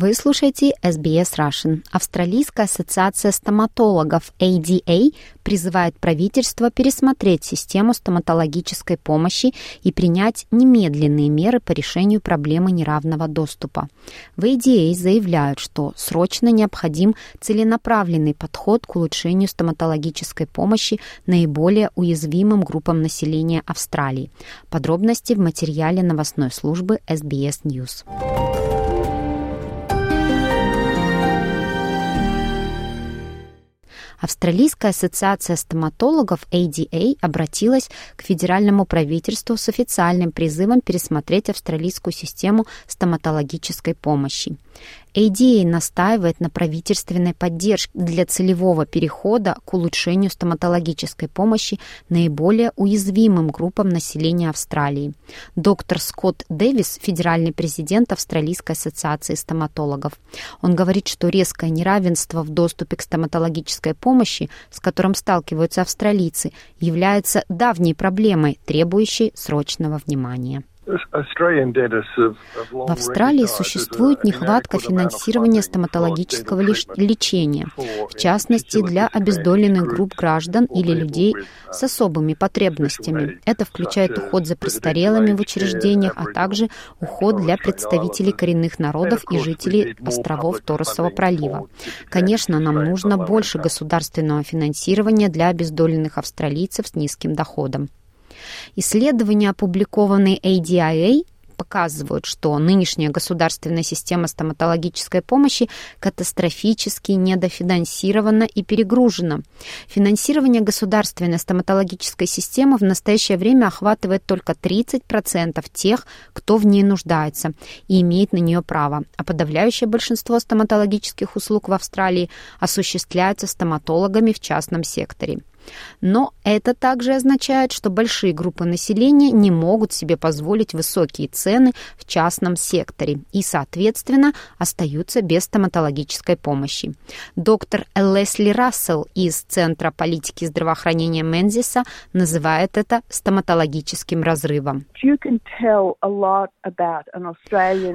Вы слушаете SBS Russian. Австралийская ассоциация стоматологов ADA призывает правительство пересмотреть систему стоматологической помощи и принять немедленные меры по решению проблемы неравного доступа. В ADA заявляют, что срочно необходим целенаправленный подход к улучшению стоматологической помощи наиболее уязвимым группам населения Австралии. Подробности в материале новостной службы SBS News. Австралийская ассоциация стоматологов ADA обратилась к федеральному правительству с официальным призывом пересмотреть австралийскую систему стоматологической помощи. ADA настаивает на правительственной поддержке для целевого перехода к улучшению стоматологической помощи наиболее уязвимым группам населения Австралии. Доктор Скотт Дэвис, федеральный президент Австралийской ассоциации стоматологов. Он говорит, что резкое неравенство в доступе к стоматологической помощи, с которым сталкиваются австралийцы, является давней проблемой, требующей срочного внимания. В Австралии существует нехватка финансирования стоматологического лечения, в частности для обездоленных групп граждан или людей с особыми потребностями. Это включает уход за престарелыми в учреждениях, а также уход для представителей коренных народов и жителей островов Торосового пролива. Конечно, нам нужно больше государственного финансирования для обездоленных австралийцев с низким доходом. Исследования, опубликованные ADIA, показывают, что нынешняя государственная система стоматологической помощи катастрофически недофинансирована и перегружена. Финансирование государственной стоматологической системы в настоящее время охватывает только 30% тех, кто в ней нуждается и имеет на нее право, а подавляющее большинство стоматологических услуг в Австралии осуществляются стоматологами в частном секторе. Но это также означает, что большие группы населения не могут себе позволить высокие цены в частном секторе и, соответственно, остаются без стоматологической помощи. Доктор Лесли Рассел из Центра политики здравоохранения Мензиса называет это стоматологическим разрывом.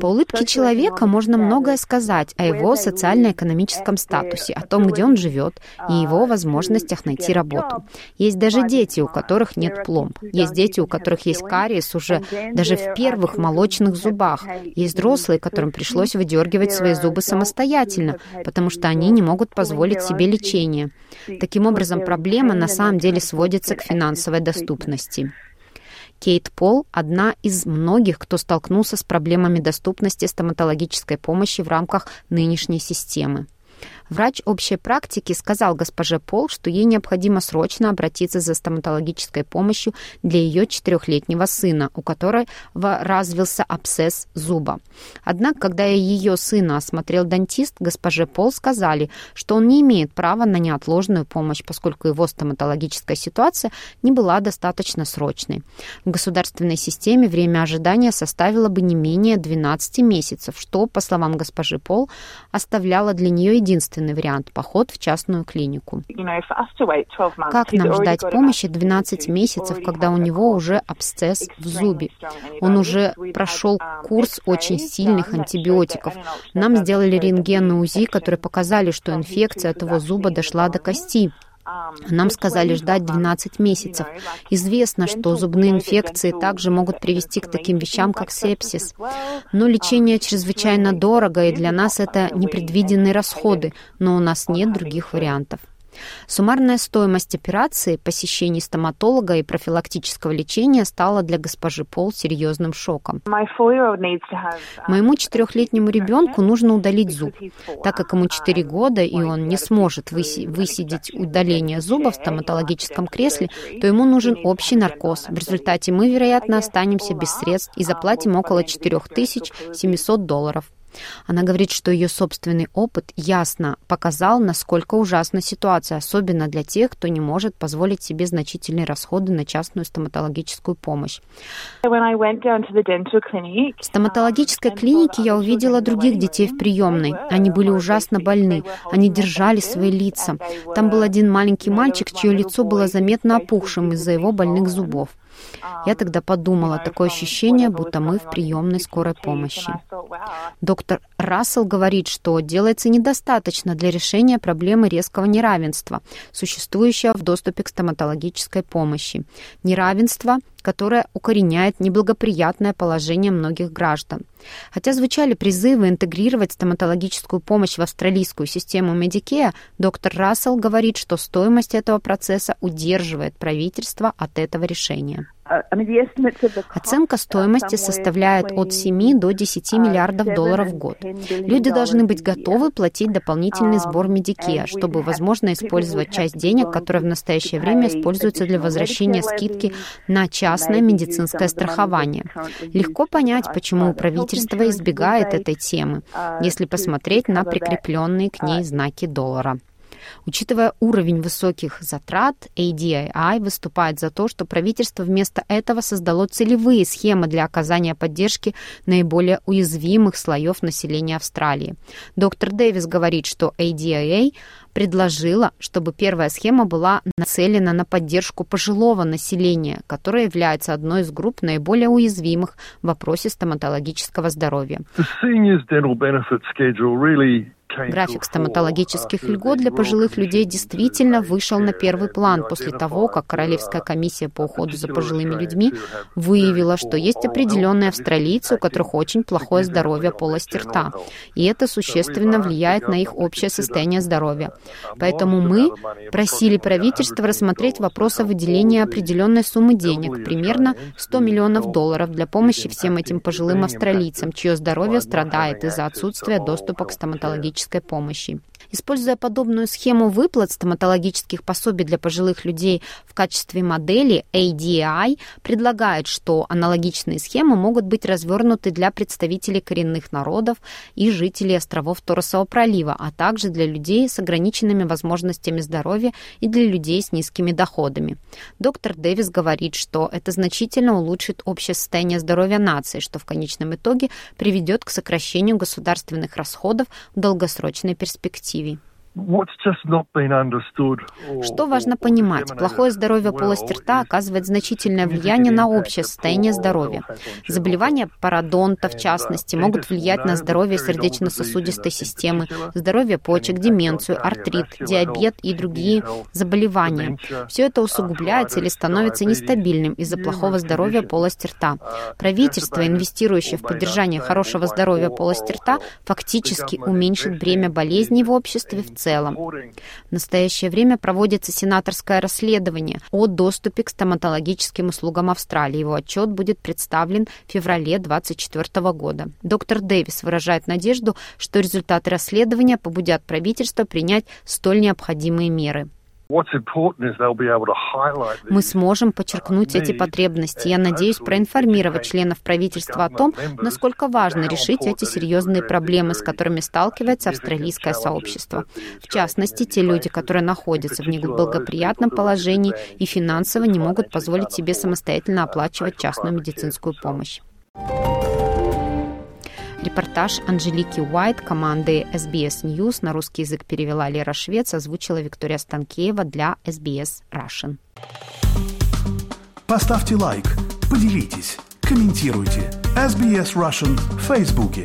По улыбке человека можно многое сказать о его социально-экономическом статусе, о том, где он живет, и его возможностях найти работу работу. Есть даже дети, у которых нет пломб. Есть дети, у которых есть кариес уже даже в первых молочных зубах. Есть взрослые, которым пришлось выдергивать свои зубы самостоятельно, потому что они не могут позволить себе лечение. Таким образом, проблема на самом деле сводится к финансовой доступности. Кейт Пол – одна из многих, кто столкнулся с проблемами доступности стоматологической помощи в рамках нынешней системы. Врач общей практики сказал госпоже Пол, что ей необходимо срочно обратиться за стоматологической помощью для ее четырехлетнего сына, у которого развился абсцесс зуба. Однако, когда ее сына осмотрел дантист, госпоже Пол сказали, что он не имеет права на неотложную помощь, поскольку его стоматологическая ситуация не была достаточно срочной. В государственной системе время ожидания составило бы не менее 12 месяцев, что, по словам госпожи Пол, оставляло для нее единственный вариант – поход в частную клинику. Как нам ждать помощи 12 месяцев, когда у него уже абсцесс в зубе? Он уже прошел курс очень сильных антибиотиков. Нам сделали рентген и УЗИ, которые показали, что инфекция от его зуба дошла до кости. Нам сказали ждать 12 месяцев. Известно, что зубные инфекции также могут привести к таким вещам, как сепсис. Но лечение чрезвычайно дорого, и для нас это непредвиденные расходы, но у нас нет других вариантов. Суммарная стоимость операции, посещений стоматолога и профилактического лечения стала для госпожи Пол серьезным шоком. Моему четырехлетнему ребенку нужно удалить зуб. Так как ему 4 года, и он не сможет высидеть удаление зуба в стоматологическом кресле, то ему нужен общий наркоз. В результате мы, вероятно, останемся без средств и заплатим около 4700 долларов. Она говорит, что ее собственный опыт ясно показал, насколько ужасна ситуация, особенно для тех, кто не может позволить себе значительные расходы на частную стоматологическую помощь. В стоматологической клинике я увидела других детей в приемной. Они были ужасно больны. Они держали свои лица. Там был один маленький мальчик, чье лицо было заметно опухшим из-за его больных зубов. Я тогда подумала, такое ощущение, будто мы в приемной скорой помощи. Доктор Рассел говорит, что делается недостаточно для решения проблемы резкого неравенства, существующего в доступе к стоматологической помощи. Неравенство, которое укореняет неблагоприятное положение многих граждан. Хотя звучали призывы интегрировать стоматологическую помощь в австралийскую систему Medicare, доктор Рассел говорит, что стоимость этого процесса удерживает правительство от этого решения. Оценка стоимости составляет от 7 до 10 миллиардов долларов в год. Люди должны быть готовы платить дополнительный сбор Медикея, чтобы, возможно, использовать часть денег, которые в настоящее время используются для возвращения скидки на частное медицинское страхование. Легко понять, почему правительство избегает этой темы, если посмотреть на прикрепленные к ней знаки доллара. Учитывая уровень высоких затрат, ADII выступает за то, что правительство вместо этого создало целевые схемы для оказания поддержки наиболее уязвимых слоев населения Австралии. Доктор Дэвис говорит, что ADIA предложила, чтобы первая схема была нацелена на поддержку пожилого населения, которое является одной из групп наиболее уязвимых в вопросе стоматологического здоровья. График стоматологических льгот для пожилых людей действительно вышел на первый план после того, как Королевская комиссия по уходу за пожилыми людьми выявила, что есть определенные австралийцы, у которых очень плохое здоровье полости рта, и это существенно влияет на их общее состояние здоровья. Поэтому мы просили правительство рассмотреть вопрос о выделении определенной суммы денег, примерно 100 миллионов долларов, для помощи всем этим пожилым австралийцам, чье здоровье страдает из-за отсутствия доступа к стоматологическим стоматологической помощи. Используя подобную схему выплат стоматологических пособий для пожилых людей в качестве модели, ADI предлагает, что аналогичные схемы могут быть развернуты для представителей коренных народов и жителей островов Торосового пролива, а также для людей с ограниченными возможностями здоровья и для людей с низкими доходами. Доктор Дэвис говорит, что это значительно улучшит общее состояние здоровья нации, что в конечном итоге приведет к сокращению государственных расходов в долгосрочной перспективе. TV. Что важно понимать? Плохое здоровье полости рта оказывает значительное влияние на общее состояние здоровья. Заболевания пародонта, в частности, могут влиять на здоровье сердечно-сосудистой системы, здоровье почек, деменцию, артрит, диабет и другие заболевания. Все это усугубляется или становится нестабильным из-за плохого здоровья полости рта. Правительство, инвестирующее в поддержание хорошего здоровья полости рта, фактически уменьшит бремя болезней в обществе в целом целом. В настоящее время проводится сенаторское расследование о доступе к стоматологическим услугам Австралии. Его отчет будет представлен в феврале 2024 года. Доктор Дэвис выражает надежду, что результаты расследования побудят правительство принять столь необходимые меры. Мы сможем подчеркнуть эти потребности. Я надеюсь проинформировать членов правительства о том, насколько важно решить эти серьезные проблемы, с которыми сталкивается австралийское сообщество. В частности, те люди, которые находятся в неблагоприятном положении и финансово не могут позволить себе самостоятельно оплачивать частную медицинскую помощь. Репортаж Анжелики Уайт команды SBS News на русский язык перевела Лера Швец, озвучила Виктория Станкеева для SBS Russian. Поставьте лайк, поделитесь, комментируйте. SBS Russian в Фейсбуке.